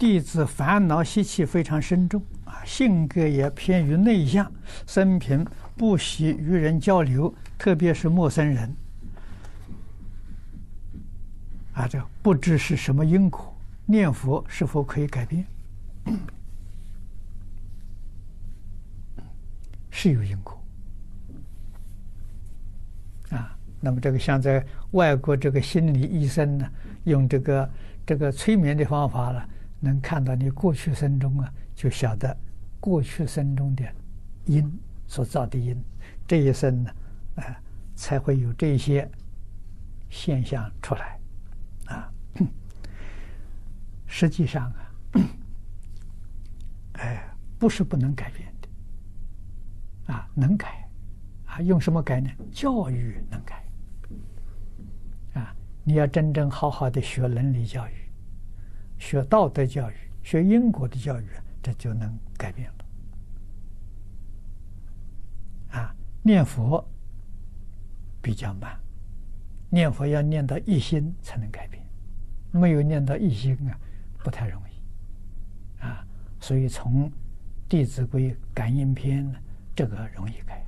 弟子烦恼习气非常深重啊，性格也偏于内向，生平不喜与人交流，特别是陌生人。啊，这不知是什么因果，念佛是否可以改变？是有因果。啊，那么这个像在外国这个心理医生呢，用这个这个催眠的方法呢，能看到你过去生中啊，就晓得过去生中的因所造的因，这一生呢，啊，才会有这些现象出来。啊，实际上啊，哎，不是不能改变的，啊，能改，啊，用什么改呢？教育能改，啊，你要真正好好的学伦理教育，学道德教育，学因果的教育，这就能改变了。啊，念佛比较慢，念佛要念到一心才能改变。没有念到一心啊，不太容易啊，所以从《弟子规》感应篇呢，这个容易改。